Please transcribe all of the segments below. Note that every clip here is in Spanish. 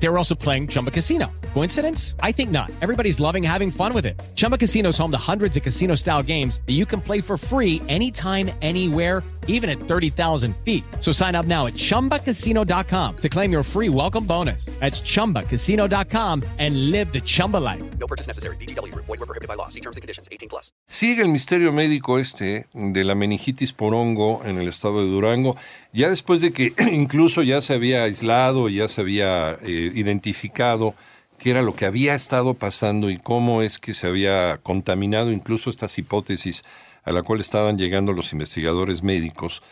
They were also playing Chumba Casino. Coincidence? I think not. Everybody's loving having fun with it. Chumba Casino is home to hundreds of casino style games that you can play for free anytime, anywhere, even at 30,000 feet. So sign up now at chumbacasino.com to claim your free welcome bonus. That's chumbacasino.com and live the Chumba life. No purchase necessary. BGW. Void were prohibited by law. See terms and conditions. 18 plus. Sigue el misterio médico este de la meningitis por hongo en el estado de Durango, ya después de que incluso ya se había aislado, ya se había eh, identificado qué era lo que había estado pasando y cómo es que se había contaminado incluso estas hipótesis a la cual estaban llegando los investigadores médicos,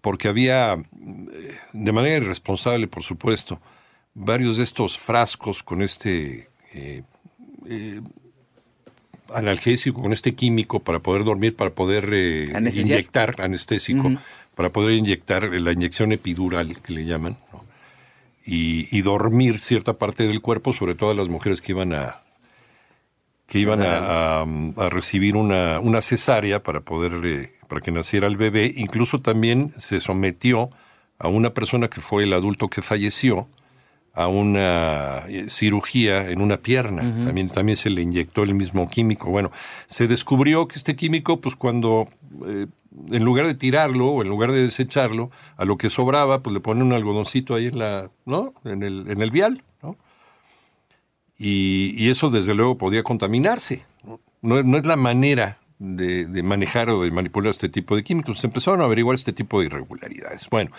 porque había, eh, de manera irresponsable, por supuesto, varios de estos frascos con este eh, eh, analgésico, con este químico para poder dormir, para poder eh, inyectar, anestésico, para poder inyectar la inyección epidural que le llaman, ¿no? Y, y dormir cierta parte del cuerpo, sobre todo a las mujeres que iban a que iban a, a- a recibir una, una cesárea para poder eh, para que naciera el bebé. Incluso también se sometió a una persona que fue el adulto que falleció a una eh, cirugía en una pierna. También, también se le inyectó el mismo químico. Bueno, se descubrió que este químico, pues cuando, eh, en lugar de tirarlo o en lugar de desecharlo, a lo que sobraba, pues le ponen un algodoncito ahí en la, ¿no? En el, en el vial, ¿no? Y, eso desde luego podía contaminarse. No, no, es- la manera de, manejar o de manipular este tipo de químicos. Se empezaron a averiguar este tipo de irregularidades. Bueno,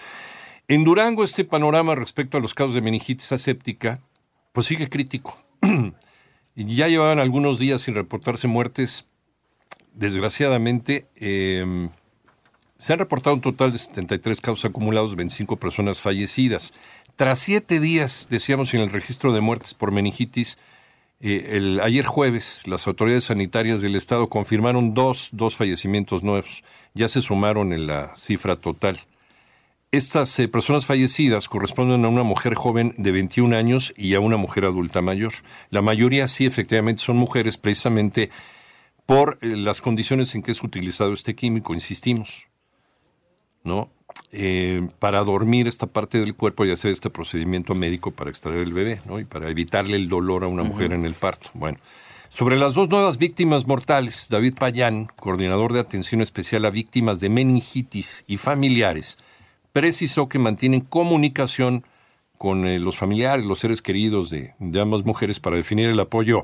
en Durango este panorama respecto a los casos de meningitis aséptica, pues sigue crítico. ya llevaban algunos días sin reportarse muertes. Desgraciadamente, eh, se han reportado un total de 73 casos acumulados, 25 personas fallecidas. Tras siete días, decíamos, en el registro de muertes por meningitis, eh, el, ayer jueves las autoridades sanitarias del estado confirmaron dos, dos fallecimientos nuevos. Ya se sumaron en la cifra total. Estas eh, personas fallecidas corresponden a una mujer joven de 21 años y a una mujer adulta mayor. La mayoría sí, efectivamente, son mujeres precisamente por eh, las condiciones en que es utilizado este químico, insistimos. ¿No? Eh, para dormir esta parte del cuerpo y hacer este procedimiento médico para extraer el bebé, ¿no? Y para evitarle el dolor a una mujer en el parto. Bueno, sobre las dos nuevas víctimas mortales, David Payán, coordinador de atención especial a víctimas de meningitis y familiares, precisó que mantienen comunicación con eh, los familiares, los seres queridos de, de ambas mujeres para definir el apoyo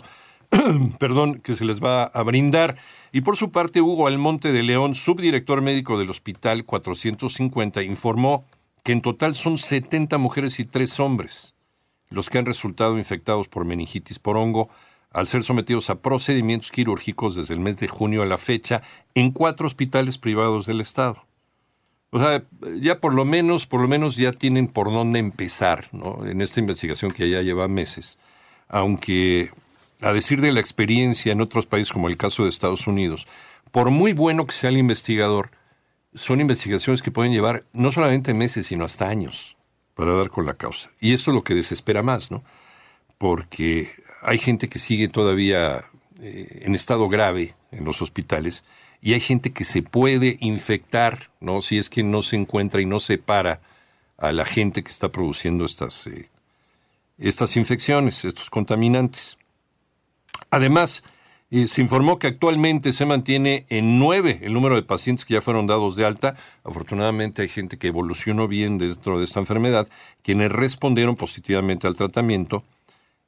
perdón, que se les va a brindar. Y por su parte, Hugo Almonte de León, subdirector médico del Hospital 450, informó que en total son 70 mujeres y 3 hombres los que han resultado infectados por meningitis por hongo al ser sometidos a procedimientos quirúrgicos desde el mes de junio a la fecha en cuatro hospitales privados del estado. O sea, ya por lo menos, por lo menos ya tienen por dónde empezar, ¿no? En esta investigación que ya lleva meses. Aunque, a decir de la experiencia en otros países, como el caso de Estados Unidos, por muy bueno que sea el investigador, son investigaciones que pueden llevar no solamente meses, sino hasta años para dar con la causa. Y eso es lo que desespera más, ¿no? Porque hay gente que sigue todavía eh, en estado grave en los hospitales y hay gente que se puede infectar, ¿no? Si es que no se encuentra y no separa a la gente que está produciendo estas, eh, estas infecciones, estos contaminantes. Además, eh, se informó que actualmente se mantiene en nueve el número de pacientes que ya fueron dados de alta. Afortunadamente hay gente que evolucionó bien dentro de esta enfermedad, quienes respondieron positivamente al tratamiento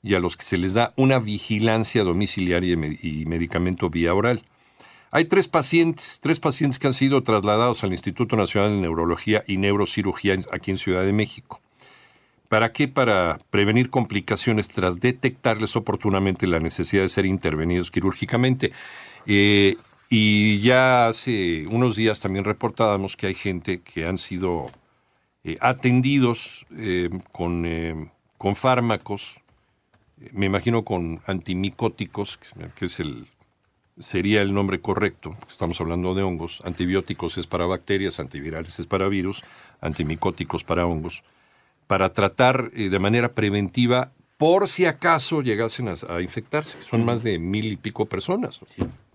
y a los que se les da una vigilancia domiciliaria y me- y medicamento vía oral. Hay tres pacientes, tres pacientes que han sido trasladados al Instituto Nacional de Neurología y Neurocirugía aquí en Ciudad de México. ¿Para qué? Para prevenir complicaciones tras detectarles oportunamente la necesidad de ser intervenidos quirúrgicamente. Eh, y ya hace unos días también reportábamos que hay gente que han sido eh, atendidos eh, con, con fármacos, me imagino con antimicóticos, que es el, sería el nombre correcto, estamos hablando de hongos, antibióticos es para bacterias, antivirales es para virus, antimicóticos para hongos, para tratar eh, de manera preventiva por si acaso llegasen a, a infectarse. Son más de mil y pico personas.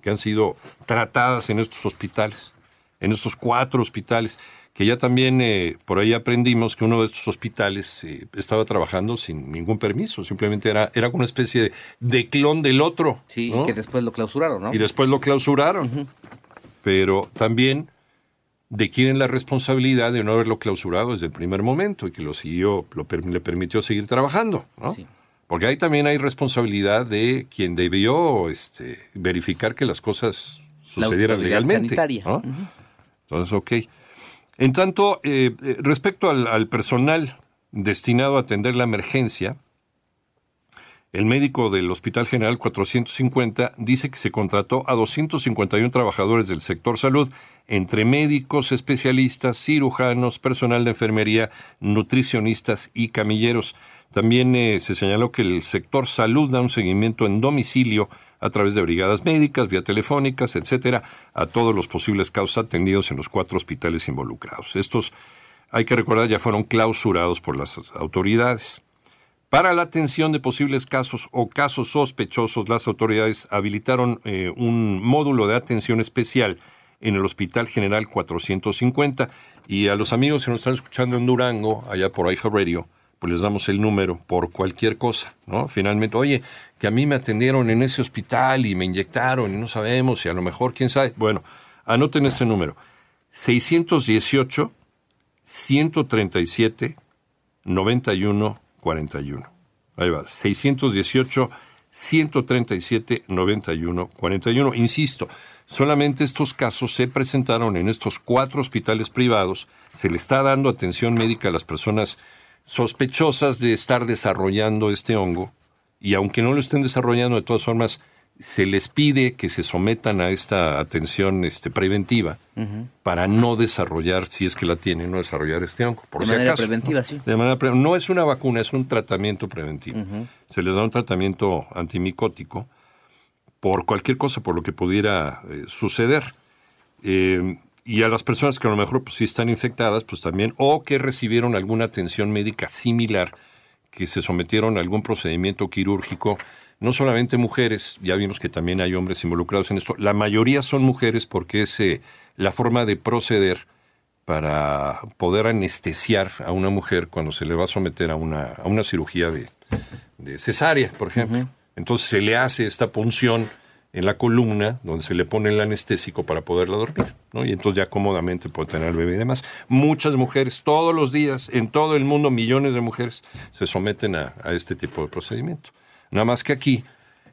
que han sido tratadas en estos hospitales, en estos cuatro hospitales, que ya también eh, por ahí aprendimos que uno de estos hospitales eh, estaba trabajando sin ningún permiso, simplemente era, era una especie de, de clon del otro. Sí, ¿no? y que después lo clausuraron, ¿no? Y después lo clausuraron. Pero también de quién es la responsabilidad de no haberlo clausurado desde el primer momento y que lo siguió, lo le permitió seguir trabajando, ¿no? Sí. Porque ahí también hay responsabilidad de quien debió este, verificar que las cosas sucedieran legalmente. Entonces, ok. En tanto, eh, eh, respecto al, al personal destinado a atender la emergencia, el médico del Hospital General 450 dice que se contrató a 251 trabajadores del sector salud, entre médicos, especialistas, cirujanos, personal de enfermería, nutricionistas y camilleros. También eh, se señaló que el sector salud da un seguimiento en domicilio a través de brigadas médicas, vía telefónicas, etcétera, a todos los posibles casos atendidos en los cuatro hospitales involucrados. Estos, hay que recordar, ya fueron clausurados por las autoridades. Para la atención de posibles casos o casos sospechosos, las autoridades habilitaron eh, un módulo de atención especial en el Hospital General 450 y a los amigos que nos están escuchando en Durango, allá por Aija Radio, pues les damos el número por cualquier cosa, ¿no? Finalmente, oye, que a mí me atendieron en ese hospital y me inyectaron y no sabemos y a lo mejor, quién sabe. Bueno, anoten este número, 618 137 91 41. Ahí va, 618 137 91 41. Insisto, solamente estos casos se presentaron en estos cuatro hospitales privados. Se le está dando atención médica a las personas sospechosas de estar desarrollando este hongo y aunque no lo estén desarrollando, de todas formas, se les pide que se sometan a esta atención este, preventiva para no desarrollar, si es que la tienen, no desarrollar este hongo. Por De si manera acaso, preventiva, ¿no? sí. De manera pre- no es una vacuna, es un tratamiento preventivo. Se les da un tratamiento antimicótico por cualquier cosa, por lo que pudiera eh, suceder. Eh, y a las personas que a lo mejor pues, sí están infectadas, pues también, o que recibieron alguna atención médica similar, que se sometieron a algún procedimiento quirúrgico, no solamente mujeres, ya vimos que también hay hombres involucrados en esto, la mayoría son mujeres porque es eh, la forma de proceder para poder anestesiar a una mujer cuando se le va a someter a una, a una cirugía de, de cesárea, por ejemplo. Entonces se le hace esta punción en la columna donde se le pone el anestésico para poderla dormir, ¿no? Y entonces ya cómodamente puede tener el bebé y demás. Muchas mujeres, todos los días, en todo el mundo, millones de mujeres se someten a, a este tipo de procedimiento. Nada más que aquí,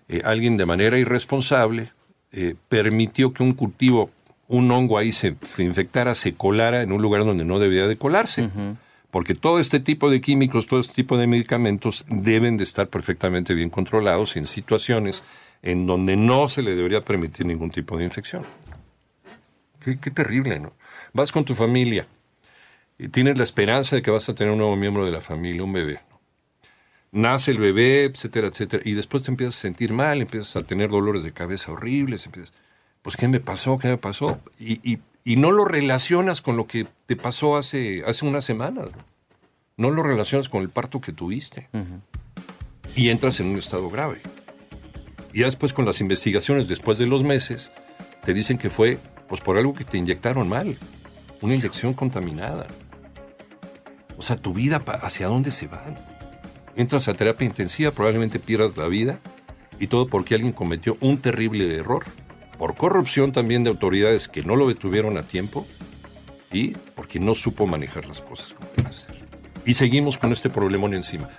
eh, alguien de manera irresponsable eh, permitió que un cultivo, un hongo ahí se, se infectara, se colara en un lugar donde no debía de colarse. Porque todo este tipo de químicos, todo este tipo de medicamentos deben de estar perfectamente bien controlados en situaciones en donde no se le debería permitir ningún tipo de infección. Qué, qué terrible, ¿no? Vas con tu familia y tienes la esperanza de que vas a tener un nuevo miembro de la familia, un bebé. ¿no? Nace el bebé, etcétera, etcétera, y después te empiezas a sentir mal, empiezas a tener dolores de cabeza horribles, empiezas, pues ¿qué me pasó? ¿Qué me pasó? Y, y- y no lo relacionas con lo que te pasó hace, hace unas semanas. ¿no? No lo relacionas con el parto que tuviste. Y entras en un estado grave. Y después con las investigaciones, después de los meses, te dicen que fue pues por algo que te inyectaron mal. Una inyección contaminada. O sea, tu vida, ¿hacia dónde se va? Entras a terapia intensiva, probablemente pierdas la vida. Y todo porque alguien cometió un terrible error. Por corrupción también de autoridades que no lo detuvieron a tiempo. Y porque no supo manejar las cosas como. Y seguimos con este problemón encima.